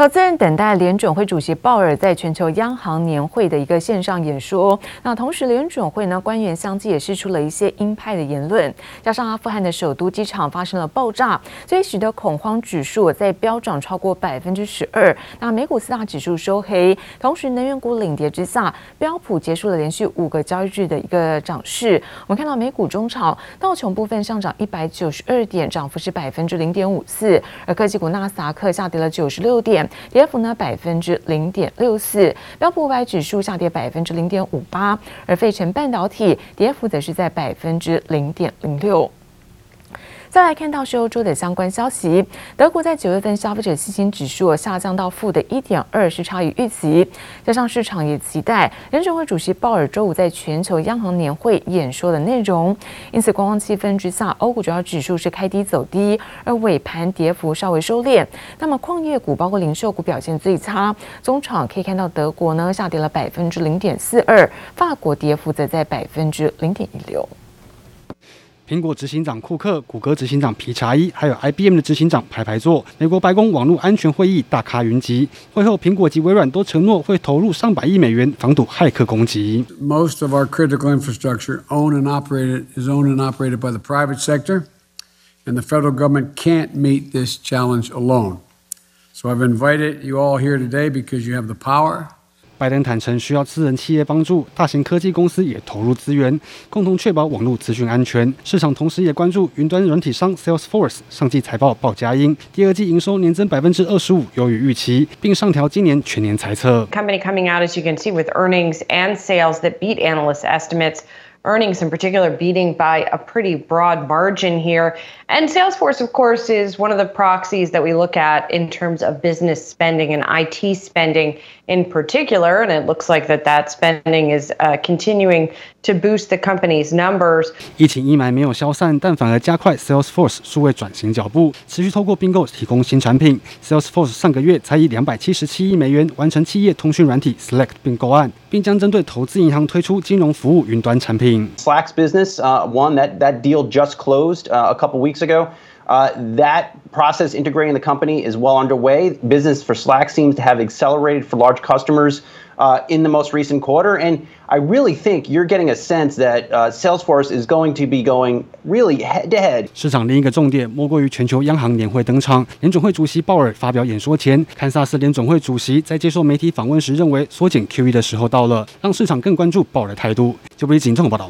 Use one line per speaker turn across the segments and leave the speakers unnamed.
投资人等待联准会主席鲍尔在全球央行年会的一个线上演说。那同时，联准会呢官员相继也释出了一些鹰派的言论。加上阿富汗的首都机场发生了爆炸，所以使得恐慌指数在飙涨超过百分之十二。那美股四大指数收黑，同时能源股领跌之下，标普结束了连续五个交易日的一个涨势。我们看到美股中场道琼部分上涨一百九十二点，涨幅是百分之零点五四，而科技股纳斯达克下跌了九十六点。跌幅呢百分之零点六四，标普五百指数下跌百分之零点五八，而费城半导体跌幅则是在百分之零点零六。再来看到是欧洲的相关消息，德国在九月份消费者信心指数下降到负的一点二，是差于预期。加上市场也期待联准会主席鲍尔周五在全球央行年会演说的内容，因此观望气氛之下，欧股主要指数是开低走低，而尾盘跌幅稍微收敛。那么矿业股包括零售股表现最差，中场可以看到德国呢下跌了百分之零点四二，法国跌幅则在百分之零点一六。
苹果执行长库克、谷歌执行长皮查伊，还有 IBM 的执行长排排坐。美国白宫网络安全会议大咖云集。会后，苹果及微软都承诺会投入上百亿美元防堵骇客攻击。
Most of our critical infrastructure owned and operated is owned and operated by the private sector, and the federal government can't meet this challenge alone. So I've invited you all here today because you have the power.
拜登坦承需要私人企业帮助，大型科技公司也投入资源，共同确保网络资讯安全。市场同时也关注云端软体商 Salesforce 上季财报报佳音，第二季营收年增百分之二十五，优于预期，并上调今年全年财测。
Company coming out as you can see with earnings and sales that beat analyst estimates. Earnings in particular beating by a pretty broad margin here. And Salesforce, of course, is one of the proxies that we look at in terms of business spending and IT spending in particular. And it looks like that that spending is uh, continuing to boost the company's numbers.
疫情阴霾没有消散，但反而加快 Salesforce 数位转型脚步，持续透过并购提供新产品。Salesforce 上个月才以两百七十七亿美元完成企业通讯软体 Slack 并购案，并将针对投资银行推出金融服务云端产品。
Slack's business, uh, one that that deal just closed uh, a couple weeks ago. Uh, that process integrating the company is well underway. Business for Slack seems to have accelerated for large customers uh, in the most recent quarter. And I really think you're getting a sense that uh, Salesforce is going to be going really head to head.
市场另一个重点莫过于全球央行年会登场。联准会主席鲍尔发表演说前，堪萨斯联准会主席在接受媒体访问时认为缩减 QE 的时候到了，让市场更关注鲍尔的态度。就不仅这么报道。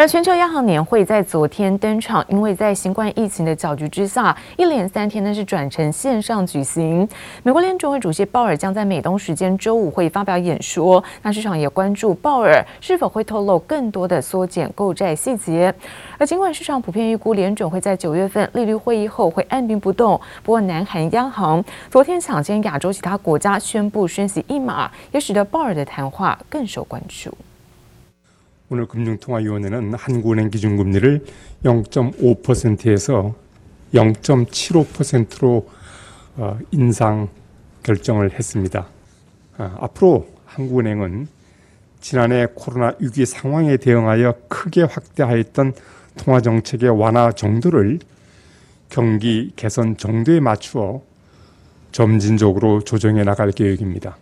而全球央行年会在昨天登场，因为在新冠疫情的搅局之下，一连三天呢是转成线上举行。美国联准会主席鲍尔将在美东时间周五会发表演说，那市场也关注鲍尔是否会透露更多的缩减购债细节。而尽管市场普遍预估联准会在九月份利率会议后会按兵不动，不过南韩央行昨天抢先亚洲其他国家宣布升息一码，也使得鲍尔的谈话更受关注。
오늘 금융통화위원회는 한국은행 기준금리를 0.5%에서 0.75%로 인상 결정을 했습니다. 앞으로 한국은행은 지난해 코로나 위기 상황에 대응하여 크게 확대하였던 통화 정책의 완화 정도를 경기 개선 정도에 맞추어 점진적으로 조정해 나갈 계획입니다.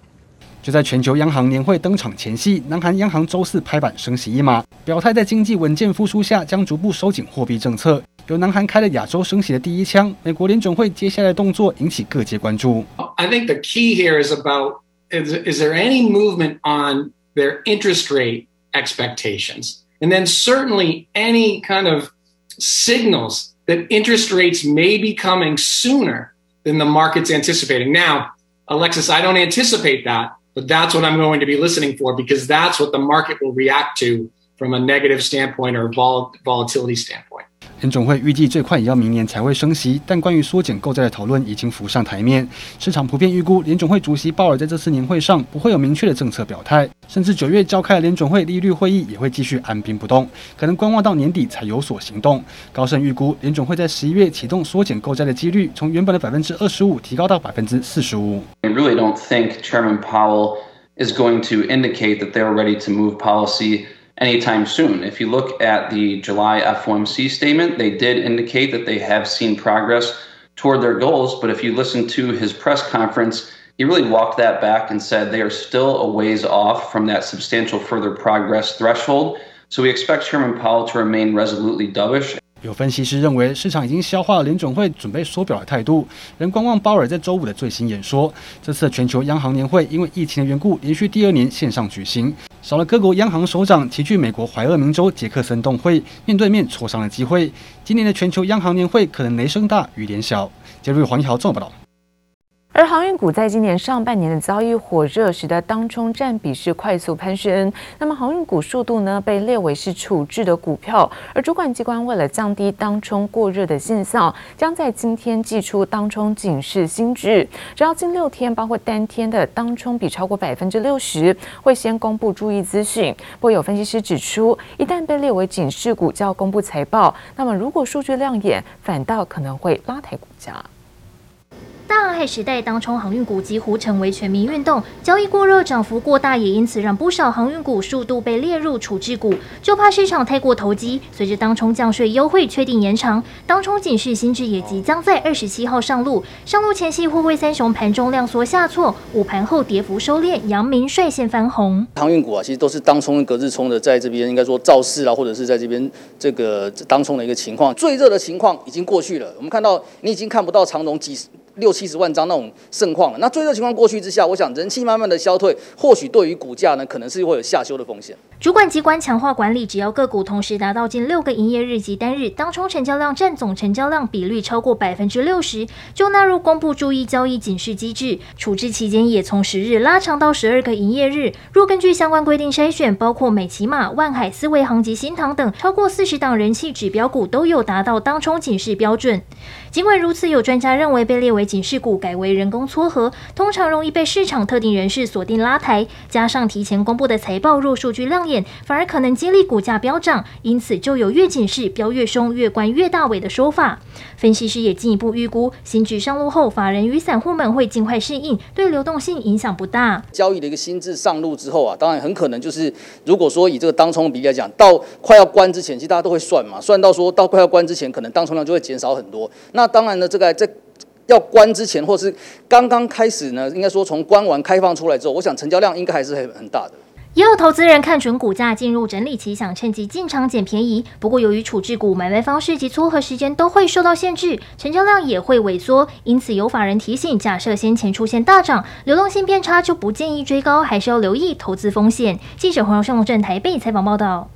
就在全球央行年会登场前夕，南韩央行周四拍板升息一码，表态在经济稳健复苏下将逐步收紧货币政策。由南韩开了亚洲升息的第一枪，美国联准会接下来的动作引起各界关注。
I think the key here is about is, is there any movement on their interest rate expectations, and then certainly any kind of signals that interest rates may be coming sooner than the market's anticipating. Now, Alexis, I don't anticipate that. But that's what I'm going to be listening for because that's what the market will react to from a negative standpoint or vol volatility standpoint.
联准会预计最快也要明年才会升息，但关于缩减购债的讨论已经浮上台面。市场普遍预估联准会主席鲍尔在这次年会上不会有明确的政策表态，甚至九月召开的联准会利率会议也会继续按兵不动，可能观望到年底才有所行动。高盛预估联准会在十一月启动缩减购债的几率从原本的百分之二十五提高到百分之四十五。
I really don't think Chairman Powell is going to indicate that they're ready to move policy. Anytime soon. If you look at the July FOMC statement, they did indicate that they have seen progress toward their goals. But if you listen to his press conference, he really walked that back and said they are still a ways off from that substantial further progress threshold. So we expect Chairman Powell to remain resolutely dovish.
有分析师认为，市场已经消化了联准会准备缩表的态度，仍观望鲍尔在周五的最新演说。这次的全球央行年会因为疫情的缘故，连续第二年线上举行，少了各国央行首长齐聚美国怀俄明州杰克森洞会面对面磋商的机会。今年的全球央行年会可能雷声大雨点小。杰瑞黄一豪综合报道。
而航运股在今年上半年的交易火热，使得当冲占比是快速攀升。那么航运股数度呢，被列为是处置的股票。而主管机关为了降低当冲过热的现象，将在今天寄出当冲警示新制，只要近六天，包括当天的当冲比超过百分之六十，会先公布注意资讯。不过有分析师指出，一旦被列为警示股，就要公布财报，那么如果数据亮眼，反倒可能会拉抬股价。
大航海时代当冲航运股几乎成为全民运动，交易过热，涨幅过大，也因此让不少航运股数度被列入处置股，就怕市场太过投机。随着当冲降税优惠确定延长，当冲警示新制也即将在二十七号上路。上路前夕，货柜三雄盘中量缩下挫，午盘后跌幅收敛，阳明率先翻红。
航运股啊，其实都是当冲隔日冲的，在这边应该说造势啊，或者是在这边这个当冲的一个情况，最热的情况已经过去了。我们看到你已经看不到长荣几十。六七十万张那种盛况了，那最热情况过去之下，我想人气慢慢的消退，或许对于股价呢，可能是会有下修的风险。
主管机关强化管理，只要个股同时达到近六个营业日及单日当冲成交量占总成交量比率超过百分之六十，就纳入公布注意交易警示机制。处置期间也从十日拉长到十二个营业日。若根据相关规定筛选，包括美琪玛、万海、思维航及新唐等超过四十档人气指标股都有达到当冲警示标准。尽管如此，有专家认为被列为警示股改为人工撮合，通常容易被市场特定人士锁定拉抬，加上提前公布的财报若数据亮眼，反而可能激励股价飙涨。因此，就有越警示飙越凶，越关越大尾的说法。分析师也进一步预估，新制上路后，法人与散户们会尽快适应，对流动性影响不大。
交易的一个新制上路之后啊，当然很可能就是，如果说以这个当冲比例来讲，到快要关之前，其实大家都会算嘛，算到说到快要关之前，可能当冲量就会减少很多。那当然呢，这个在要关之前，或是刚刚开始呢，应该说从关完开放出来之后，我想成交量应该还是很很大的。
也有投资人看准股价进入整理期，想趁机进场捡便宜。不过由于处置股买卖方式及撮合时间都会受到限制，成交量也会萎缩。因此有法人提醒，假设先前出现大涨，流动性变差，就不建议追高，还是要留意投资风险。记者黄荣胜镇台北采访报道。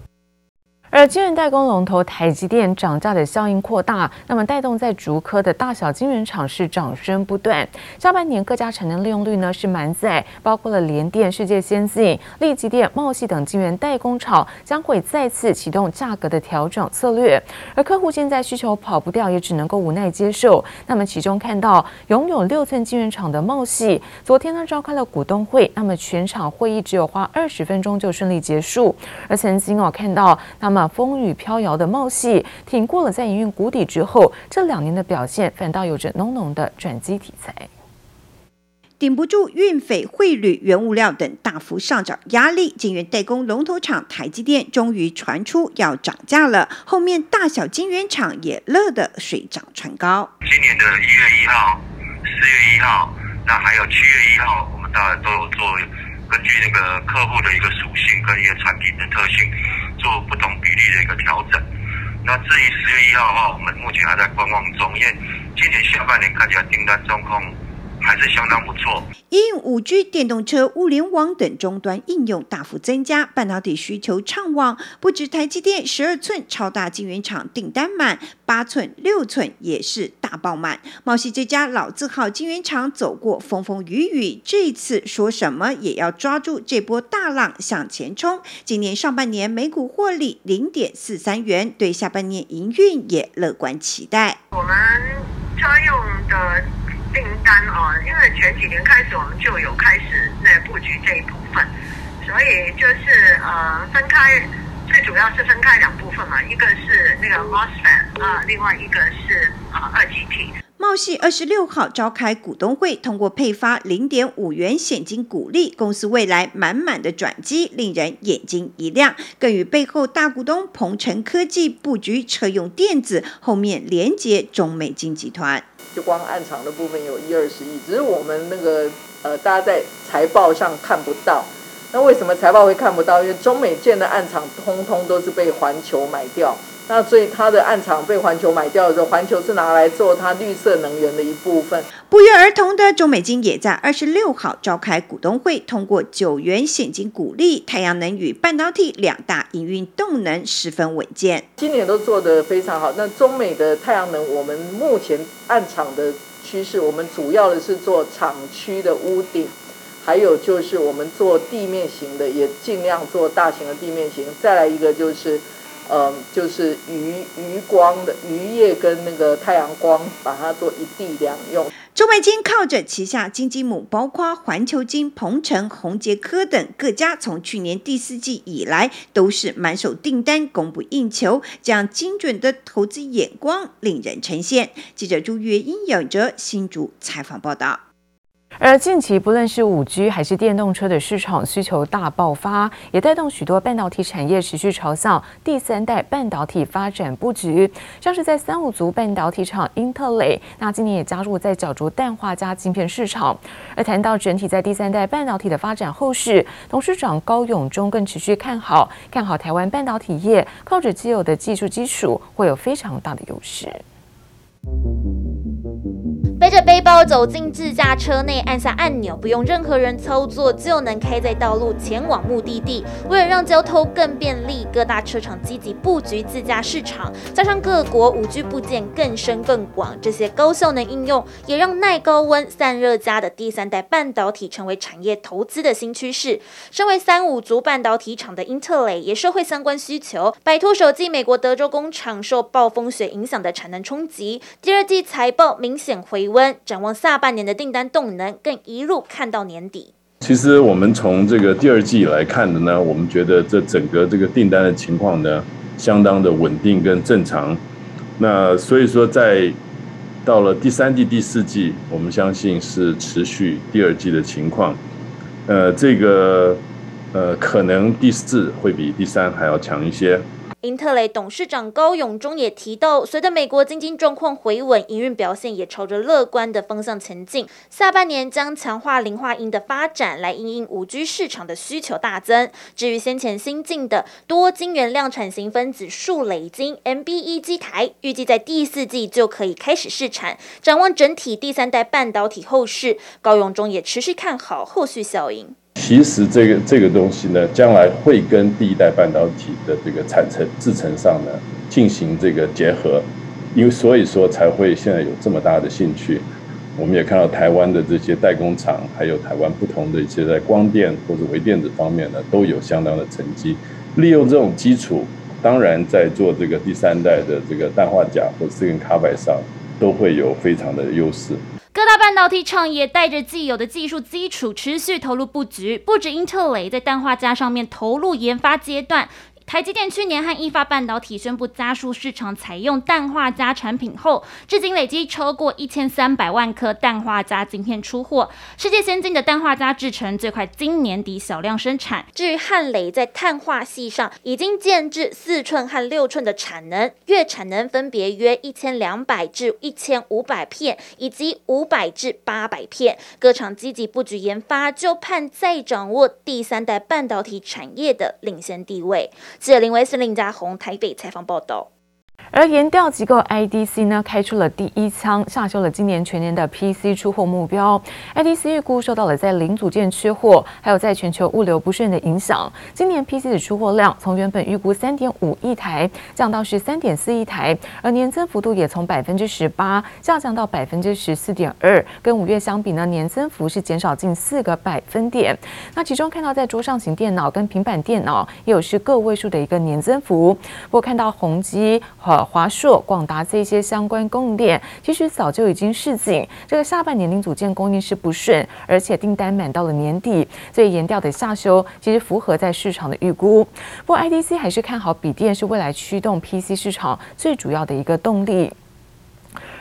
而晶圆代工龙头台积电涨价的效应扩大，那么带动在竹科的大小晶圆厂是涨声不断。下半年各家产能利用率呢是满载，包括了联电、世界先进、力积电、茂系等晶圆代工厂将会再次启动价格的调整策略。而客户现在需求跑不掉，也只能够无奈接受。那么其中看到拥有六寸晶圆厂的茂系，昨天呢召开了股东会，那么全场会议只有花二十分钟就顺利结束。而曾经我看到那么。风雨飘摇的茂矽挺过了在营运谷底之后，这两年的表现反倒有着浓浓的转机题材。
顶不住运费、汇率、原物料等大幅上涨压力，晶圆代工龙头厂台积电终于传出要涨价了。后面大小晶圆厂也乐得水涨船高。
今年的一月一号、四月一号，那还有七月一号，我们大概都有做，根据那个客户的一个属性跟一个产品的特性。做不同比例的一个调整。那至于十月一号的话，我们目前还在观望中，因为今年下半年看起来订单状况还是相当不错。
因五 G、电动车、物联网等终端应用大幅增加，半导体需求畅旺，不止台积电十二寸超大晶圆厂订单满，八寸、六寸也是大爆满。茂矽这家老字号晶圆厂走过风风雨雨，这一次说什么也要抓住这波大浪向前冲。今年上半年每股获利零点四三元，对下半年营运也乐观期待。
我们车用的。订单哦，因为前几年开始我们就有开始那布局这一部分，所以就是呃分开，最主要是分开两部分嘛，一个是那个 MOSFET 啊，另外一个是啊二极体。
茂系二十六号召开股东会，通过配发零点五元现金股利，公司未来满满的转机令人眼睛一亮，更与背后大股东鹏程科技布局车用电子，后面连接中美金集团。
就光暗场的部分有一二十亿，只是我们那个呃，大家在财报上看不到。那为什么财报会看不到？因为中美建的暗场通通都是被环球买掉。那所以它的暗场被环球买掉的时候，环球是拿来做它绿色能源的一部分。
不约而同的，中美金也在二十六号召开股东会，通过九元现金鼓励。太阳能与半导体两大营运动能十分稳健，
今年都做得非常好。那中美的太阳能，我们目前暗场的趋势，我们主要的是做厂区的屋顶，还有就是我们做地面型的，也尽量做大型的地面型。再来一个就是。嗯，就是余余光的余业跟那个太阳光，把它做一地两用。
中美金靠着旗下金鸡母，包括环球金、鹏程、宏捷科等各家，从去年第四季以来都是满手订单，供不应求，这样精准的投资眼光令人称羡。记者朱月英、有着新竹采访报道。
而近期，不论是五 G 还是电动车的市场需求大爆发，也带动许多半导体产业持续朝向第三代半导体发展布局。像是在三五族半导体厂英特雷，那今年也加入在角逐氮化镓晶片市场。而谈到整体在第三代半导体的发展后市，董事长高永忠更持续看好，看好台湾半导体业靠着既有的技术基础，会有非常大的优势。
背着背包走进自驾车内，按下按钮，不用任何人操作就能开在道路前往目的地。为了让交通更便利，各大车厂积极布局自驾市场，加上各国 5G 部件更深更广，这些高效能应用也让耐高温、散热佳的第三代半导体成为产业投资的新趋势。身为三五族半导体厂的英特雷也社会相关需求，摆脱首季美国德州工厂受暴风雪影响的产能冲击，第二季财报明显回。温展望下半年的订单动能，更一路看到年底。
其实我们从这个第二季来看的呢，我们觉得这整个这个订单的情况呢，相当的稳定跟正常。那所以说，在到了第三季、第四季，我们相信是持续第二季的情况。呃，这个呃，可能第四会比第三还要强一些。
英特雷董事长高永忠也提到，随着美国经济状况回稳，营运表现也朝着乐观的方向前进。下半年将强化磷化銦的发展，来因应五 G 市场的需求大增。至于先前新进的多晶圆量产型分子数累晶 MBE 机台，预计在第四季就可以开始试产。展望整体第三代半导体后市，高永忠也持续看好后续效应。
其实这个这个东西呢，将来会跟第一代半导体的这个产程制程上呢进行这个结合，因为所以说才会现在有这么大的兴趣。我们也看到台湾的这些代工厂，还有台湾不同的一些在光电或者微电子方面呢，都有相当的成绩。利用这种基础，当然在做这个第三代的这个氮化镓或 silicon carbide 上，都会有非常的优势。
各大半导体厂也带着既有的技术基础，持续投入布局。不止英特雷在氮化镓上面投入研发阶段。台积电去年和意法半导体宣布加速市场采用氮化镓产品后，至今累计超过一千三百万颗氮化镓晶片出货。世界先进的氮化镓制成最快今年底小量生产。至于汉磊在碳化系上已经建制四寸和六寸的产能，月产能分别约一千两百至一千五百片，以及五百至八百片。各厂积极布局研发，就盼再掌握第三代半导体产业的领先地位。记者林维斯林家宏台北采访报道。
而研调机构 IDC 呢，开出了第一枪，下修了今年全年的 PC 出货目标。IDC 预估受到了在零组件缺货，还有在全球物流不顺的影响，今年 PC 的出货量从原本预估三点五亿台降到是三点四亿台，而年增幅度也从百分之十八下降到百分之十四点二，跟五月相比呢，年增幅是减少近四个百分点。那其中看到在桌上型电脑跟平板电脑也有是个位数的一个年增幅，不过看到宏基和华硕、广达这些相关供应链，其实早就已经示警，这个下半年零组件供应是不顺，而且订单满到了年底，所以研调的下修其实符合在市场的预估。不过 IDC 还是看好笔电是未来驱动 PC 市场最主要的一个动力。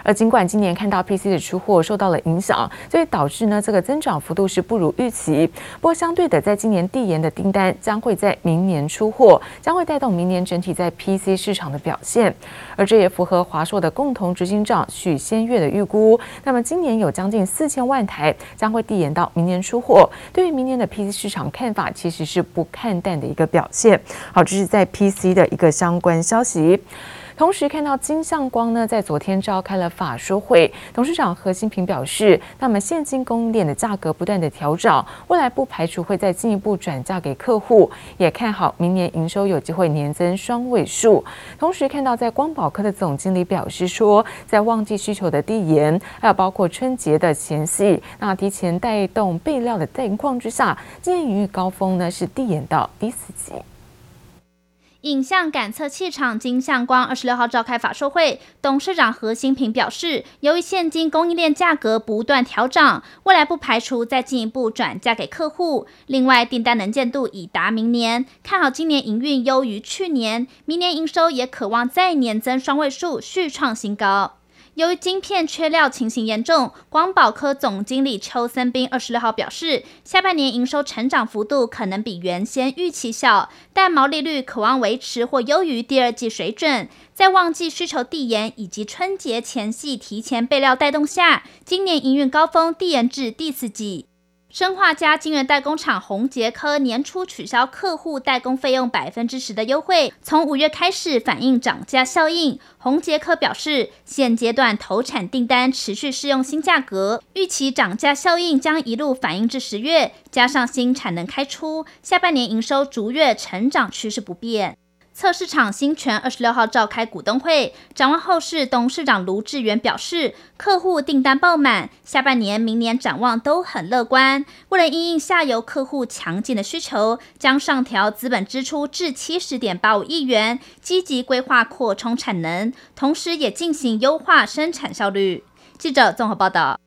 而尽管今年看到 PC 的出货受到了影响，所以导致呢这个增长幅度是不如预期。不过相对的，在今年递延的订单将会在明年出货，将会带动明年整体在 PC 市场的表现。而这也符合华硕的共同执行长许先月的预估。那么今年有将近四千万台将会递延到明年出货。对于明年的 PC 市场看法，其实是不看淡的一个表现。好，这是在 PC 的一个相关消息。同时看到金相光呢，在昨天召开了法说会，董事长何新平表示，那么现金供应链的价格不断的调涨，未来不排除会再进一步转嫁给客户，也看好明年营收有机会年增双位数。同时看到在光宝科的总经理表示说，在旺季需求的递延，还有包括春节的前夕，那提前带动备料的情况之下，今年营运高峰呢是递延到第四季。
影像感测器厂金相光二十六号召开法说会，董事长何新平表示，由于现今供应链价格不断调涨，未来不排除再进一步转嫁给客户。另外，订单能见度已达明年，看好今年营运优于去年，明年营收也渴望再年增双位数，续创新高。由于晶片缺料情形严重，光宝科总经理邱森斌二十六号表示，下半年营收成长幅度可能比原先预期小，但毛利率渴望维持或优于第二季水准。在旺季需求递延以及春节前夕提前备料带动下，今年营运高峰递延至第四季。生化家晶圆代工厂宏捷科年初取消客户代工费用百分之十的优惠，从五月开始反映涨价效应。宏捷科表示，现阶段投产订单持续适用新价格，预期涨价效应将一路反映至十月，加上新产能开出，下半年营收逐月成长趋势不变。测试厂欣銓二十六号召开股东会，展望后市，董事长卢志源表示，客户订单爆满，下半年、明年展望都很乐观。为了应应下游客户强劲的需求，将上调资本支出至七十点八五亿元，积极规划扩充产能，同时也进行优化生产效率。记者综合报道。